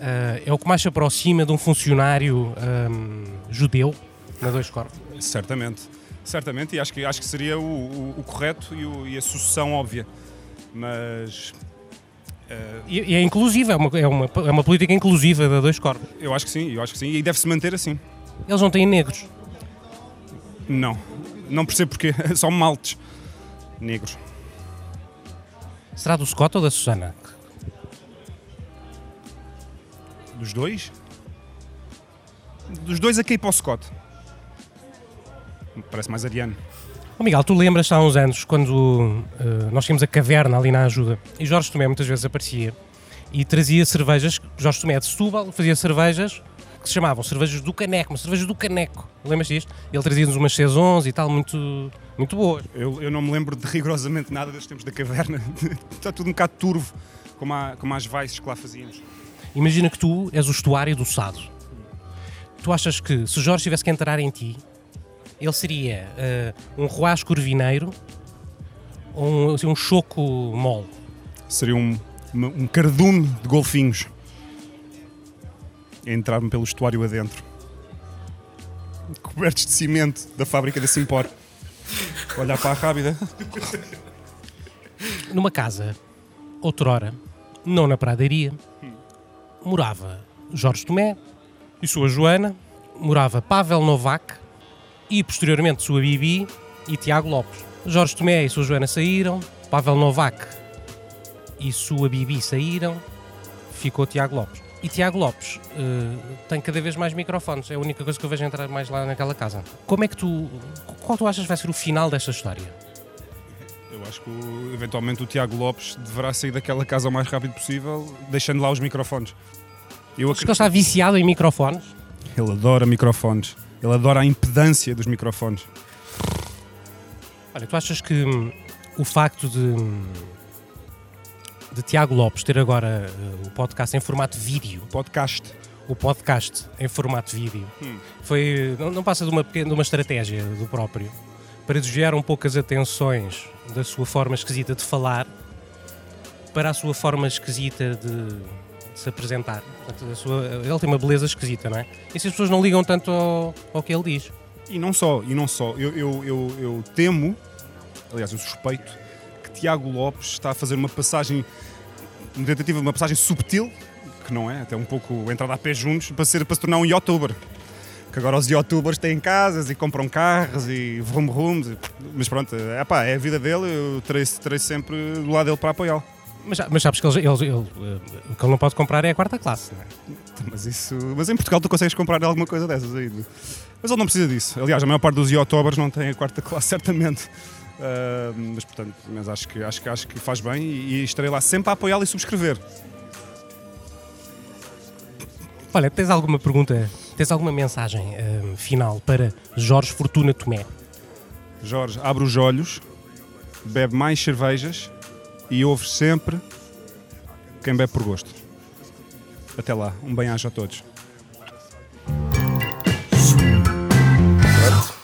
Speaker 8: eh, é o que mais se aproxima de um funcionário hum, judeu na Dois Corvos?
Speaker 9: Certamente. Certamente, e acho que, acho que seria o, o- o correto e, o- e a sucessão óbvia. Mas eh,
Speaker 8: E, e é inclusiva, é uma, é, uma, é uma política inclusiva da Dois Corvos.
Speaker 9: eu acho que sim, eu acho que sim. E deve-se manter assim.
Speaker 8: Eles não têm negros.
Speaker 9: Não. Não percebo porquê. (laughs) Só maltes negros.
Speaker 8: Será do Scott ou da Susana?
Speaker 9: Dos dois? Dos dois a Cape ao Scott. Parece mais ariano.
Speaker 8: Ô Miguel, tu lembras há uns anos quando eh, nós tínhamos a caverna ali na ajuda e Jorge Tomé muitas vezes aparecia e trazia cervejas, Jorge Tomé de Setúbal fazia cervejas que se chamavam cervejas do caneco, mas cervejas do caneco, lembras disto? Ele trazia-nos umas saisons e tal, muito, muito boas.
Speaker 9: Eu, eu não me lembro de rigorosamente nada dos tempos da caverna. (laughs) Está tudo um bocado turvo, como, há, como as vices que lá fazíamos.
Speaker 8: Imagina que tu és o estuário do Sado. Tu achas que se Jorge tivesse que entrar em ti, ele seria eh, um roás corvineiro ou um, assim, um choco mole?
Speaker 9: Seria um, um cardume de golfinhos. A entrar-me pelo estuário adentro. Cobertos de cimento da fábrica da Simpor. Olhar para a rábida.
Speaker 8: Numa casa, outrora, não na pradaria, morava Jorge Tomé e sua Joana, morava Pavel Novak e posteriormente sua Bibi e Tiago Lopes. Jorge Tomé e sua Joana saíram, Pavel Novak e sua Bibi saíram, ficou Tiago Lopes. E Tiago Lopes eh, tem cada vez mais microfones, é a única coisa que eu vejo entrar mais lá naquela casa. Como é que tu. Qual tu achas que vai ser o final desta história?
Speaker 9: Eu acho que eventualmente o Tiago Lopes deverá sair daquela casa o mais rápido possível, deixando lá os microfones. Eu
Speaker 8: Acho que ele está viciado em microfones.
Speaker 9: Ele adora microfones. Ele adora a impedância dos microfones.
Speaker 8: Olha, tu achas que hum, o facto de, hum, de Tiago Lopes ter agora uh, o podcast em formato vídeo,
Speaker 9: Podcast.
Speaker 8: o podcast em formato vídeo,
Speaker 9: Hum.
Speaker 8: foi, não, não passa de uma, pequena, de uma estratégia do próprio para desviar um pouco as atenções da sua forma esquisita de falar para a sua forma esquisita de se apresentar. Portanto, sua, ele tem uma beleza esquisita, não é? E se as pessoas não ligam tanto ao, ao que ele diz?
Speaker 9: E não só, e não só. Eu, eu, eu, eu temo, aliás, eu suspeito, que Tiago Lopes está a fazer uma passagem, uma tentativa uma passagem subtil, que não é, até um pouco entrada a pé juntos, para, ser, para se tornar um youtuber. Que agora os youtubers têm casas e compram carros e vrum vrums, mas pronto, é pá, é a vida dele, eu terei, terei sempre do lado dele para apoiá-lo.
Speaker 8: Mas, mas sabes que ele, ele- ele, eh, o que ele não pode comprar é a quarta classe, não é?
Speaker 9: Mas isso. Mas em Portugal tu consegues comprar alguma coisa dessas aí. Mas ele não precisa disso. Aliás, a maior parte dos youtubers não tem a quarta classe, (laughs) certamente. Ah, mas portanto, mas acho que, acho, que, acho que faz bem e, e estarei lá sempre a apoiá-lo e subscrever.
Speaker 8: Olha, tens alguma pergunta, tens alguma mensagem eh, final para Jorge Fortuna Tomé?
Speaker 9: Jorge, abre os olhos, bebe mais cervejas e ouve sempre quem bebe por gosto. Até lá, um bem-aja a todos.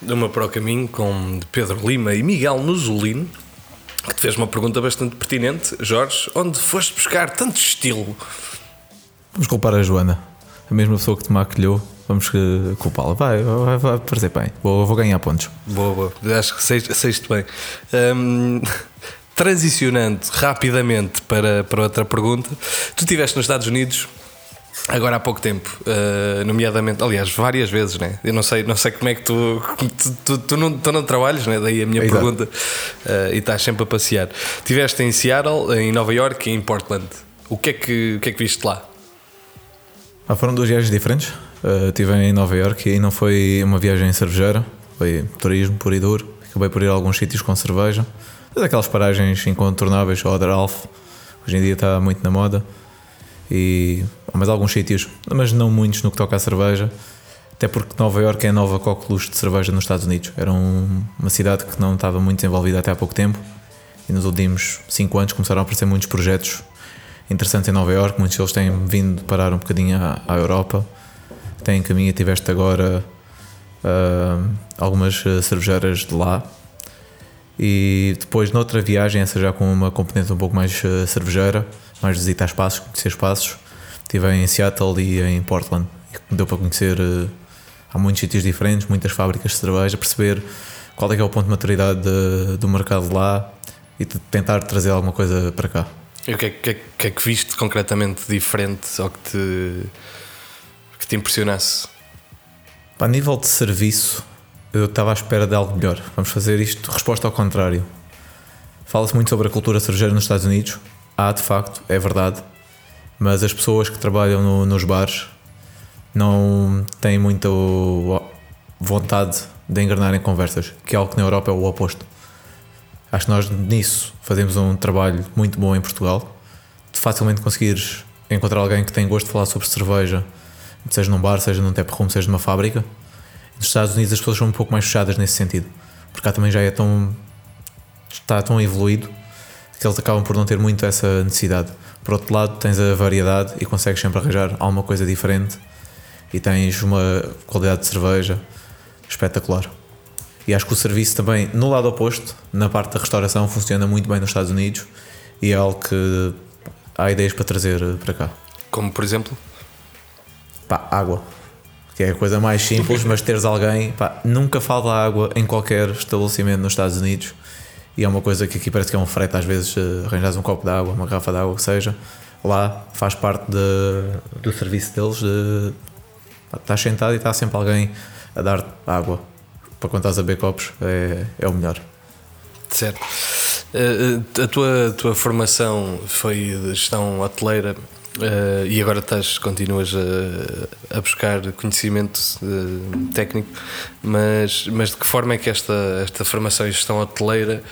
Speaker 1: Uma para o caminho com Pedro Lima e Miguel Nuzulino, que te fez uma pergunta bastante pertinente. Jorge, onde foste buscar tanto estilo?
Speaker 2: Vamos culpar a Joana, a mesma pessoa que te maquilhou. Vamos eh, culpá-la. Vai, vai, vai parecer bem. Vou, vou ganhar pontos.
Speaker 1: Boa, boa. Acho que sei-te bem. Hum, transicionando rapidamente para, para outra pergunta, tu estiveste nos Estados Unidos agora há pouco tempo, uh, nomeadamente, aliás, várias vezes, né? Eu não sei, não sei como é que tu. Tu, tu, tu não, tu não trabalhas, né? Daí a minha
Speaker 2: Exato.
Speaker 1: pergunta. Uh, e estás sempre a passear. Estiveste em Seattle, em Nova York e em Portland. O que é que, o que, é que viste lá?
Speaker 2: Ah, foram duas viagens diferentes. Uh, estive em Nova York e não foi uma viagem cervejeira, foi turismo puro e duro. Acabei por ir a alguns sítios com cerveja. Mas aquelas paragens incontornáveis, o Alf, hoje em dia está muito na moda. E há mais alguns sítios, mas não muitos no que toca à cerveja. Até porque Nova York é a nova coqueluche de cerveja nos Estados Unidos. Era um- uma cidade que não estava muito desenvolvida até há pouco tempo. E nos últimos 5 anos começaram a aparecer muitos projetos interessantes em Nova York. Muitos deles têm vindo parar um bocadinho à, à Europa. Tem em caminho, tiveste agora ah, algumas ah, cervejeiras de lá. E depois, noutra viagem, essa já com uma componente um pouco mais ah, cervejeira, mais visita a espaços, conhecer espaços, estive em Seattle e em Portland. E deu para conhecer. ah, há muitos sítios diferentes, muitas fábricas de cerveja, perceber qual é que é o ponto de maturidade de- do mercado lá e de tentar trazer alguma coisa para cá.
Speaker 1: E o que é, que, é- que é que viste concretamente diferente ou que te, que te impressionasse?
Speaker 2: A nível de serviço, eu estava à espera de algo melhor. Vamos fazer isto resposta ao contrário. Fala-se muito sobre a cultura cervejeira nos Estados Unidos. Há, de facto, é verdade. Mas as pessoas que trabalham no- nos bares não têm muita vontade de engrenar em conversas, que é algo que na Europa é o oposto. Acho que nós nisso fazemos um trabalho muito bom em Portugal. De facilmente conseguires encontrar alguém que tem gosto de falar sobre cerveja, seja num bar, seja num tap room, seja numa fábrica. Nos Estados Unidos as pessoas são um pouco mais fechadas nesse sentido, porque cá também já é tão está tão evoluído que eles acabam por não ter muito essa necessidade. Por outro lado, tens a variedade e consegues sempre arranjar alguma coisa diferente e tens uma qualidade de cerveja espetacular. E acho que o serviço também, no lado oposto, na parte da restauração, funciona muito bem nos Estados Unidos e é algo que há ideias para trazer para cá.
Speaker 1: Como por exemplo?
Speaker 2: Pá, água. Que é a coisa mais simples, mas teres alguém. Pá, nunca falta água em qualquer estabelecimento nos Estados Unidos. E é uma coisa que aqui parece que é um frete, às vezes eh, arranjas um copo de água, uma garrafa de água, o que seja. Lá faz parte de- do serviço deles. De, pá, estás sentado e está sempre alguém a dar água. Para quando estás a beber copos, é, é o melhor.
Speaker 1: Certo. Eh, eh, a tua, tua formação foi de gestão hoteleira eh, e agora estás, continuas a, a buscar conhecimento eh, técnico, mas, mas de que forma é que esta, esta formação em gestão hoteleira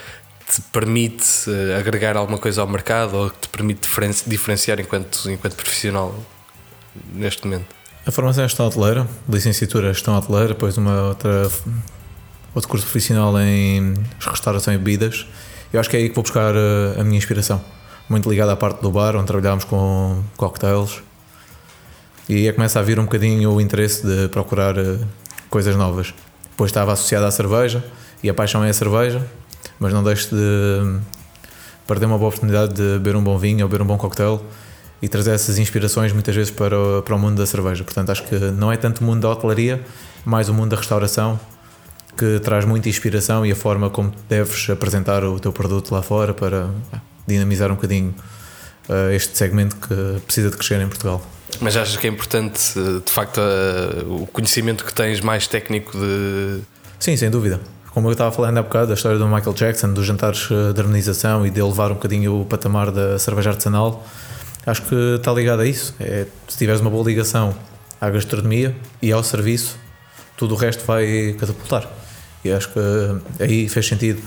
Speaker 1: te permite eh, agregar alguma coisa ao mercado ou te permite diferen- diferenciar enquanto, enquanto profissional neste momento?
Speaker 2: A formação é gestão hoteleira, licenciatura é gestão hoteleira, depois uma outra, outro curso profissional em restauração e bebidas. Eu acho que é aí que vou buscar a minha inspiração. Muito ligado à parte do bar, onde trabalhámos com cocktails. E aí começa a vir um bocadinho o interesse de procurar eh, coisas novas. Depois estava associado à cerveja e a paixão é a cerveja, mas não deixo de perder uma boa oportunidade de beber um bom vinho ou beber um bom coquetel e trazer essas inspirações muitas vezes para o, para o mundo da cerveja. Portanto, acho que não é tanto o mundo da hotelaria, mais o mundo da restauração que traz muita inspiração e a forma como deves apresentar o teu produto lá fora para dinamizar um bocadinho uh, este segmento que precisa de crescer em Portugal.
Speaker 1: Mas achas que é importante, de facto, uh, o conhecimento que tens mais técnico de.
Speaker 2: Sim, sem dúvida. Como eu estava falando há bocado, a história do Michael Jackson, dos jantares de harmonização e de elevar um bocadinho o patamar da cerveja artesanal, acho que está ligado a isso. É, se tiveres uma boa ligação à gastronomia e ao serviço, tudo o resto vai catapultar. E acho que aí fez sentido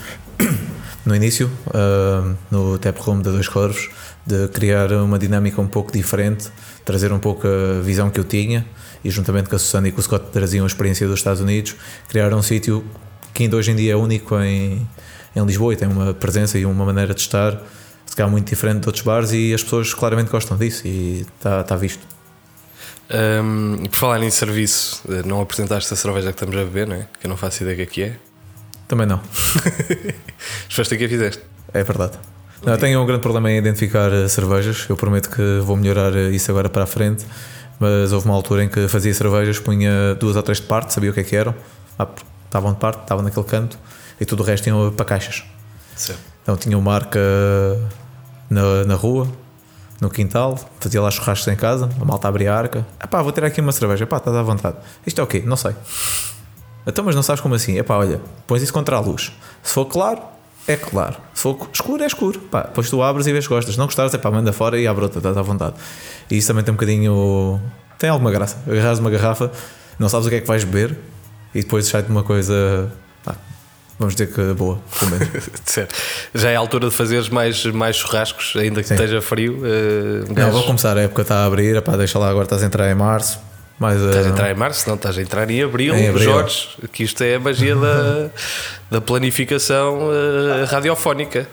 Speaker 2: no início, uh, no Tap Room da Dois Corvos, de criar uma dinâmica um pouco diferente, trazer um pouco a visão que eu tinha e juntamente com a Susana e com o Scott traziam a experiência dos Estados Unidos, criar um sítio que ainda hoje em dia é único em, em Lisboa e tem uma presença e uma maneira de estar se calhar muito diferente de outros bares e as pessoas claramente gostam disso e está, está visto.
Speaker 1: Um, por falar em serviço, eh, não apresentaste a cerveja que estamos a beber, não é? Que eu não faço ideia que é.
Speaker 2: Também não. (laughs)
Speaker 1: Foste que a fizeste.
Speaker 2: É verdade. Não, eu tenho um grande problema em identificar eh, cervejas. Eu prometo que vou melhorar eh, isso agora para a frente. Mas houve uma altura em que fazia cervejas, punha duas ou três de parte, sabia o que é que eram. Ah, estavam de parte, estavam naquele canto e tudo o resto iam para caixas.
Speaker 1: Certo.
Speaker 2: Então tinha uma marca na, na rua, no quintal, fazia lá churrascos em casa, a malta abria a arca. Epá, vou ter aqui uma cerveja, epá, estás à vontade. Isto é o quê? Não sei. Então, mas não sabes como assim? Epá, olha, pões isso contra a luz. Se for claro, é claro. Se for escuro, é escuro. Pá, depois tu abres e vês que gostas. Se não gostares, é pá, manda fora e abre outra, estás à vontade. E isso também tem um bocadinho. tem alguma graça. Agarras uma garrafa, não sabes o que é que vais beber e depois sai-te uma coisa Vamos dizer que boa, (laughs)
Speaker 1: certo. Já é a altura de fazeres mais, mais churrascos, ainda que Sim. esteja frio. Uh,
Speaker 2: não, vou começar, a época está a abrir, epá, deixa lá, agora estás a entrar em março. Mas,
Speaker 1: estás a entrar em março, não, estás a entrar em abril, em abril. Jorge, que isto é a magia da, (laughs) da planificação uh, radiofónica.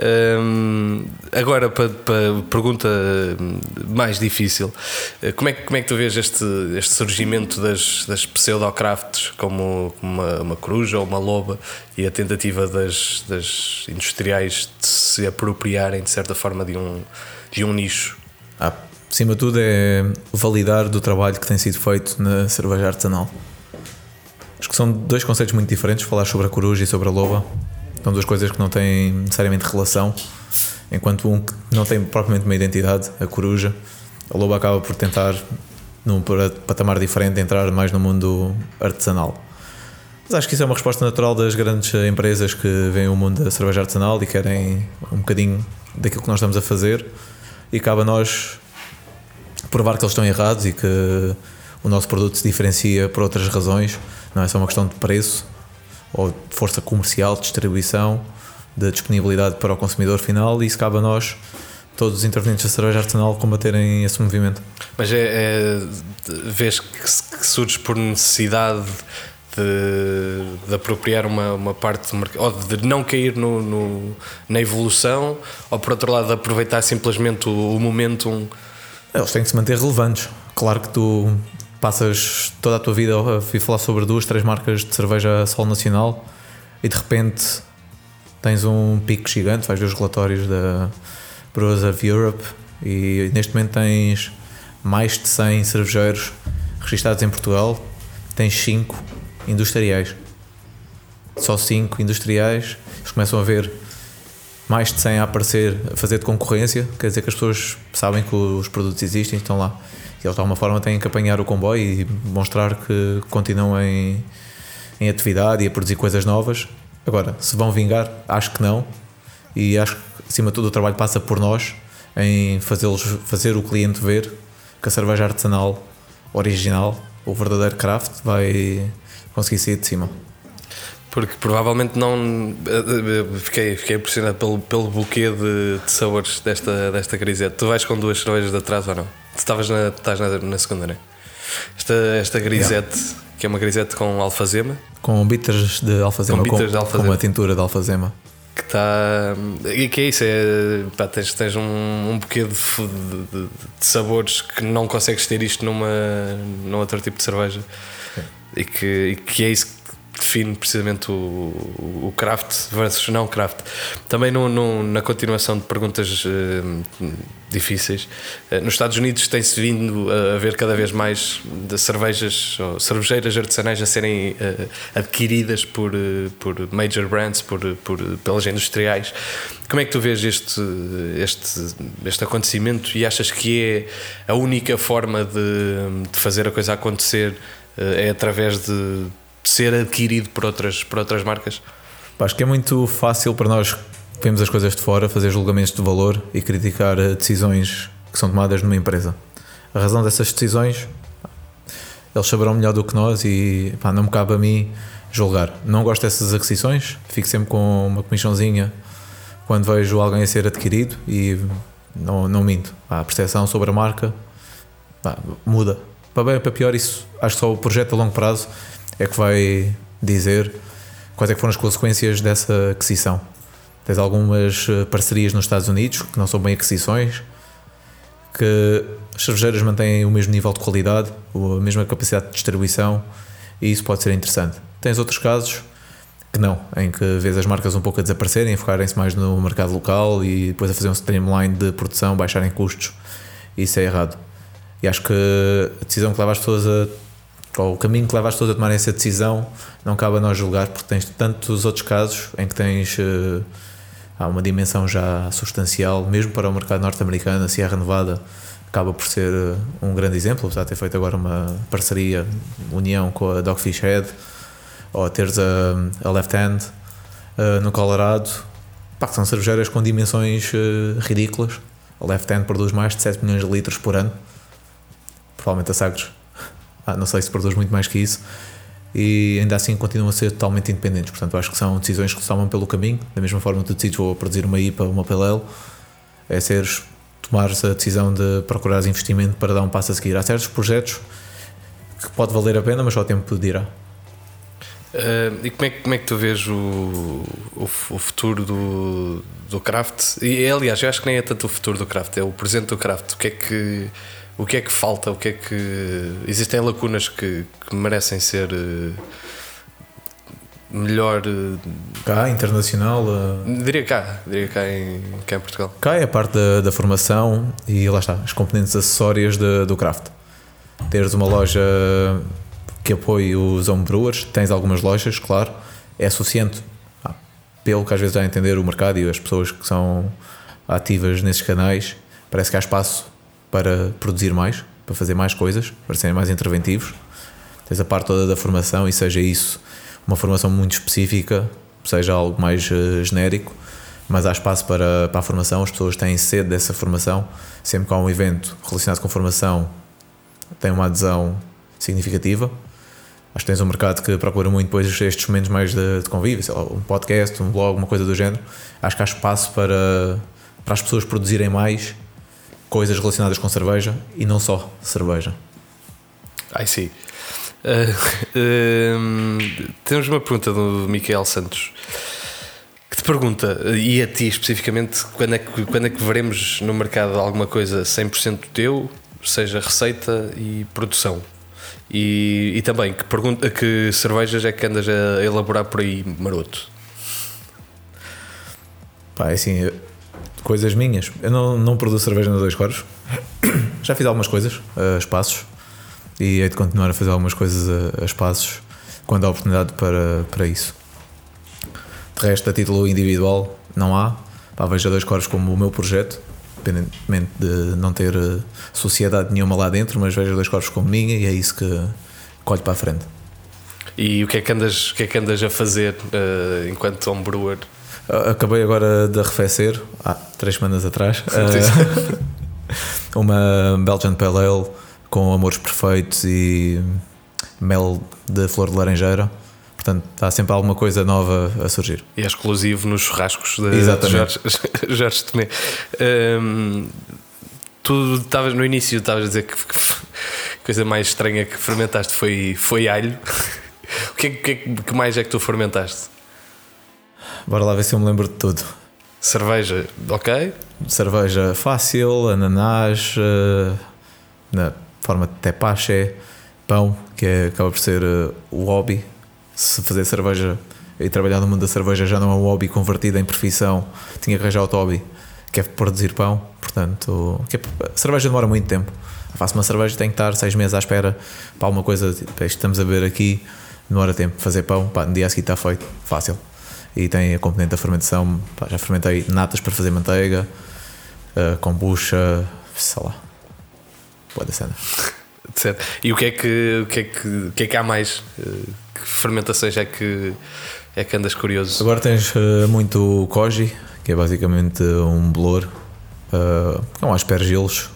Speaker 1: Um, agora, para, para pergunta mais difícil, eh, como é, como é que tu vês este, este surgimento das, das pseudocrafts como uma, uma coruja ou uma loba e a tentativa das, das industriais de se apropriarem de certa forma de um, de um nicho?
Speaker 2: Ah, acima de tudo, é validar do trabalho que tem sido feito na cerveja artesanal. Acho que são dois conceitos muito diferentes: falar sobre a coruja e sobre a loba são duas coisas que não têm necessariamente relação, enquanto um que não tem propriamente uma identidade, a coruja, a loba acaba por tentar, num patamar diferente, entrar mais no mundo artesanal. Mas acho que isso é uma resposta natural das grandes empresas que veem o mundo da cerveja artesanal e querem um bocadinho daquilo que nós estamos a fazer e cabe a nós provar que eles estão errados e que o nosso produto se diferencia por outras razões, não é só uma questão de preço, ou de força comercial, de distribuição, de disponibilidade para o consumidor final e isso cabe a nós, todos os intervenientes da cerveja artesanal, combaterem esse movimento.
Speaker 1: Mas é, é vês que, que surge por necessidade de, de, apropriar uma, uma parte do mercado, ou de não cair no, no, na evolução, ou por outro lado, aproveitar simplesmente o, o momentum.
Speaker 2: Eles têm que se manter relevantes. Claro que tu passas toda a tua vida a falar sobre duas, três marcas de cerveja sol nacional e de repente tens um pico gigante, vais ver os relatórios da Brewers of Europe e neste momento tens mais de 100 cervejeiros registados em Portugal, tens 5 industriais. Só 5 industriais, eles começam a ver mais de 100 a aparecer, a fazer de concorrência, quer dizer que as pessoas sabem que os produtos existem, estão lá. E eles de alguma forma têm que apanhar o comboio e mostrar que continuam em, em atividade e a produzir coisas novas. Agora, se vão vingar, acho que não. E acho que acima de tudo o trabalho passa por nós em fazê-los fazer o cliente ver que a cerveja artesanal original, o verdadeiro craft, vai conseguir sair de cima.
Speaker 1: Porque provavelmente não. Eh, eh, fiquei, fiquei impressionado pelo, pelo buquê de, de sabores desta, desta grisete. Tu vais com duas cervejas de atrás ou não? Tu estavas na, estás na, na segunda, não é? Esta, esta grisete, yeah. que é uma grisete com alfazema.
Speaker 2: Com bitters de alfazema. Com, bitters com, de alfazema. com uma tintura de alfazema.
Speaker 1: Que está. E que é isso? É, pá, tens, tens um, um buquê de, de, de, sabores que não consegues ter isto numa, num outro tipo de cerveja. E que, e que é isso define precisamente o, o craft versus não craft. Também no, no, na continuação de perguntas uh, difíceis, uh, nos Estados Unidos tem-se vindo a ver cada vez mais de cervejas ou cervejeiras artesanais a serem uh, adquiridas por, por major brands, por, por, pelas industriais. Como é que tu vês este, este, este acontecimento e achas que é a única forma de, de fazer a coisa acontecer é através de ser adquirido por outras, por outras marcas?
Speaker 2: Acho que é muito fácil para nós que vemos as coisas de fora fazer julgamentos de valor e criticar eh, decisões que são tomadas numa empresa. A razão dessas decisões, eles saberão melhor do que nós e pá, não me cabe a mim julgar. Não gosto dessas aquisições, fico sempre com uma comissãozinha quando vejo alguém a ser adquirido e não, não minto. A percepção sobre a marca pá, muda. Para bem ou para pior, isso acho que só o projeto a longo prazo é que vai dizer quais é foram as consequências dessa aquisição. Tens algumas eh, parcerias nos Estados Unidos que não são bem aquisições, que as cervejeiras mantêm o mesmo nível de qualidade, a mesma capacidade de distribuição e isso pode ser interessante. Tens outros casos que não, em que vês as marcas um pouco a desaparecerem, focarem-se mais no mercado local e depois a fazer um streamline de produção, baixarem custos. Isso é errado. E acho que a decisão que leva as pessoas a o caminho que leva as pessoas a tomarem essa decisão não cabe a nós julgar, porque tens tantos outros casos em que tens uh, há uma dimensão já substancial, mesmo para o mercado norte-americano, a Sierra Nevada acaba por ser uh, um grande exemplo, apesar de ter feito agora uma parceria, união com a Dogfish Head, ou teres a, a Left Hand uh, no Colorado, pá, são cervejeiras com dimensões ridículas. A Left Hand produz mais de 7 milhões de litros por ano, provavelmente a Sagres não sei se produz muito mais que isso, e ainda assim continuam a ser totalmente independentes. Portanto, acho que são decisões que se tomam pelo caminho, da mesma forma que tu decides vou produzir uma IPA uma PLL, é seres, tomares a decisão de procurar investimento para dar um passo a seguir. Há certos projetos que pode valer a pena, mas só o tempo dirá.
Speaker 1: Uh, e como é, como é que tu vês o, o, o, futuro do, do craft? E aliás, eu acho que nem é tanto o futuro do craft, é o presente do craft. O que é que o que é que falta? O que é que existem lacunas que, que merecem ser uh, melhor uh,
Speaker 2: cá internacional?
Speaker 1: Uh... Diria cá, diria cá em, cá em Portugal.
Speaker 2: Cá é a parte da, da formação e lá está, as componentes acessórias de, do craft. Teres uma loja que apoie os homebrewers, tens algumas lojas, claro, é suficiente. Ah, pelo que às vezes dá a entender o mercado e as pessoas que são ativas nesses canais, parece que há espaço para produzir mais, para fazer mais coisas, para serem mais interventivos. Tens a parte toda da formação e seja isso uma formação muito específica, seja algo mais uh, genérico, mas há espaço para, para a formação, as pessoas têm sede dessa formação. Sempre que há um evento relacionado com formação, tem uma adesão significativa. Acho que tens um mercado que procura muito depois estes momentos mais de, de convívio, lá, um podcast, um blog, uma coisa do género. Acho que há espaço para, para as pessoas produzirem mais coisas relacionadas com cerveja e não só cerveja.
Speaker 1: Ai sim. Uh, uh, temos uma pergunta do Miquel Santos que te pergunta, e a ti especificamente, quando é que, quando é que veremos no mercado alguma coisa 100% teu, seja receita e produção? E, e também, que, pergunta, que cervejas é que andas a elaborar por aí, maroto?
Speaker 2: Pá, é assim, coisas minhas. Eu não, não produzo cerveja nos dois coros. (coughs) Já fiz algumas coisas a espaços e hei de continuar a fazer algumas coisas a, a espaços quando há oportunidade para, para isso. De resto, a título individual, não há. Pá, vejo a dois coros como o meu projeto, independentemente de não ter eh, sociedade nenhuma lá dentro, mas vejo a dois coros como minha e é isso que colho para a frente.
Speaker 1: E o que é que andas, o que é que andas a fazer uh, enquanto homebrewer?
Speaker 2: Acabei agora de arrefecer, há três semanas atrás, uh, (laughs) uma Belgian Pale Ale com amores perfeitos e mel de flor de laranjeira. Portanto, está sempre alguma coisa nova a surgir.
Speaker 1: E é exclusivo nos churrascos de, Exatamente. de Jorge, (laughs) Jorge Tomé. Tu estavas no início, estavas a dizer que a (laughs) coisa mais estranha que fermentaste foi, foi alho. o que, é, que, que mais é que tu fermentaste?
Speaker 2: Bora lá ver se eu me lembro de tudo.
Speaker 1: Cerveja, ok?
Speaker 2: Cerveja fácil, ananás, uh, na forma de tepache, pão, que é, acaba por ser uh, o hobby, se fazer cerveja e trabalhar no mundo da cerveja já não é um hobby convertido em profissão, tinha que arranjar outro hobby, que é produzir pão. Portanto, que é, cerveja demora muito tempo. Faço uma cerveja tenho que estar seis meses à espera para alguma coisa. Tipo, estamos a ver aqui demora tempo. Fazer pão, pá, no dia a seguir está feito, fácil. E tem a componente da fermentação. Pá, já fermentei natas para fazer manteiga, uh, kombucha, sei lá. Pode (laughs) ser.
Speaker 1: Certo. E o que é que, o que, é que, o que, é que há mais? Uh, Que fermentações é que, é que andas curioso?
Speaker 2: Agora tens uh, muito koji, que é basicamente um bolor, uh, é um aspergilos,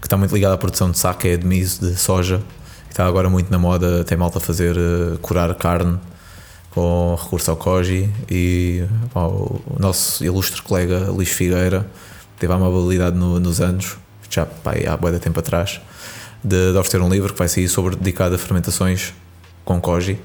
Speaker 2: que está muito ligado à produção de sake, de miso, de soja. que Está agora muito na moda, tem malta a fazer uh, curar carne com recurso ao koji. E pá, o nosso ilustre colega Luís Figueira teve a amabilidade no- nos anos, já pá, há bué de tempo atrás, de, de oferecer um livro que vai sair sobre dedicado a fermentações com koji.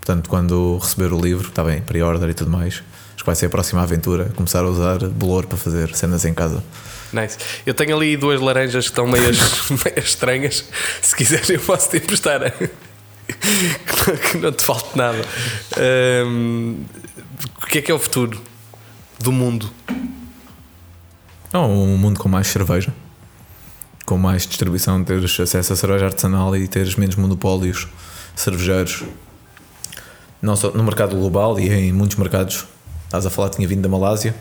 Speaker 2: Portanto, quando receber o livro, está bem, pre-order e tudo mais, acho que vai ser a próxima aventura, começar a usar bolor para fazer cenas em casa.
Speaker 1: Nice. Eu tenho ali duas laranjas que estão meias (laughs) estranhas. Se quiseres, eu posso te emprestar. Que, (laughs) não, te falte nada. Ahm, o que é que é o futuro do mundo?
Speaker 2: Não, um mundo com mais cerveja, com mais distribuição, teres acesso a cerveja artesanal e teres menos monopólios cervejeiros. Não só no mercado global e em muitos mercados. Estás a falar, tinha vindo da Malásia,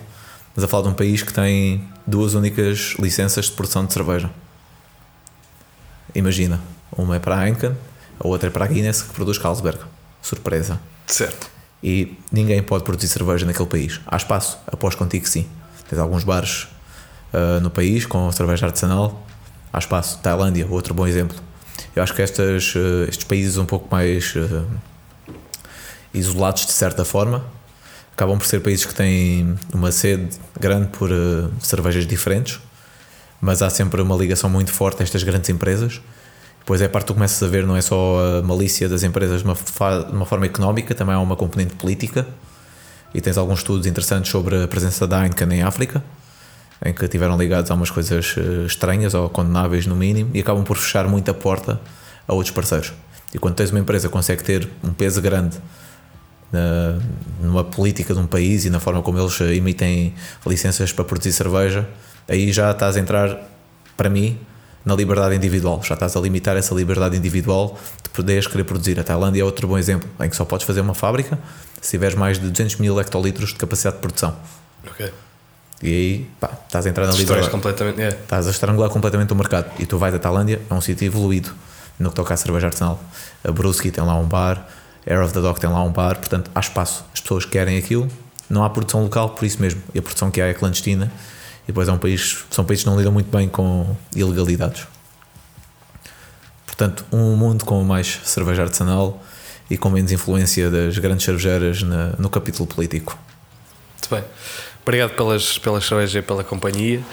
Speaker 2: mas a falar de um país que tem duas únicas licenças de produção de cerveja. Imagina, uma é para a Heineken, a outra é para a Guinness, que produz Carlsberg. Surpresa.
Speaker 1: Certo.
Speaker 2: E ninguém pode produzir cerveja naquele país. Há espaço, após contigo sim. Tens alguns bares ah, no país com cerveja artesanal. Há espaço. Tailândia, outro bom exemplo. Eu acho que estas, ah, estes países um pouco mais ah, isolados de certa forma acabam por ser países que têm uma sede grande por cervejas diferentes, mas há sempre uma ligação muito forte a estas grandes empresas. Depois é a parte que tu começas a ver, não é só a malícia das empresas de uma, de uma forma económica, também há uma componente política. E tens alguns estudos interessantes sobre a presença da Heineken em África, em que tiveram ligados a umas coisas eh, estranhas ou condenáveis no mínimo e acabam por fechar muita porta a outros parceiros. E quando tens uma empresa que consegue ter um peso grande na, numa política de um país e na forma como eles eh, emitem licenças para produzir cerveja, aí já estás a entrar, para mim, na liberdade individual. Já estás a limitar essa liberdade individual de poderes querer produzir. A Tailândia é outro bom exemplo, em que só podes fazer uma fábrica se tiveres mais de 200 mil hectolitros de capacidade de produção.
Speaker 1: Ok.
Speaker 2: E aí, pá, estás a entrar na liberdade.
Speaker 1: completamente. É.
Speaker 2: Estás a estrangular completamente o mercado. E tu vais à Tailândia, é um sítio evoluído no que toca à cerveja artesanal. A Brewski tem lá um bar, Air of the Dog tem lá um bar, portanto há espaço. As pessoas querem aquilo, não há produção local por isso mesmo. E a produção que há é clandestina. Depois é um país, são países que não lidam muito bem com ilegalidades. Portanto, um mundo com mais cerveja artesanal e com menos influência das grandes cervejeiras na- no capítulo político.
Speaker 1: Muito bem. Obrigado pelas, pelas cervejas e pela companhia.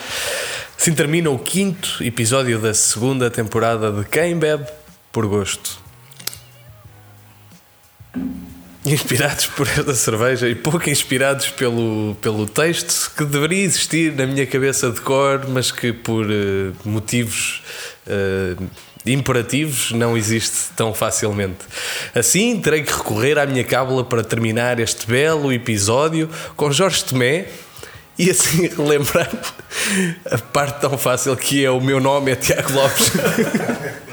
Speaker 1: Assim termina o quinto episódio da segunda temporada de Quem Bebe por Gosto. Inspirados por esta cerveja e pouco inspirados pelo, pelo texto que deveria existir na minha cabeça de cor, mas que por eh, motivos eh, imperativos não existe tão facilmente. Assim, terei que recorrer à minha cábula para terminar este belo episódio com Jorge Tomé e assim (laughs) relembrar a parte tão fácil que é o meu nome é Tiago Lopes. (laughs)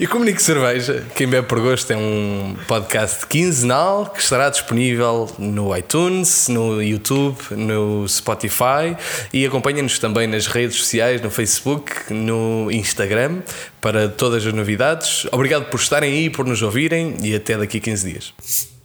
Speaker 1: E Comunique Cerveja, quem bebe por gosto, é um podcast quinzenal que estará disponível no iTunes, no YouTube, no Spotify e acompanha-nos também nas redes sociais, no Facebook, no Instagram, para todas as novidades. Obrigado por estarem aí, por nos ouvirem e até daqui a 15 dias.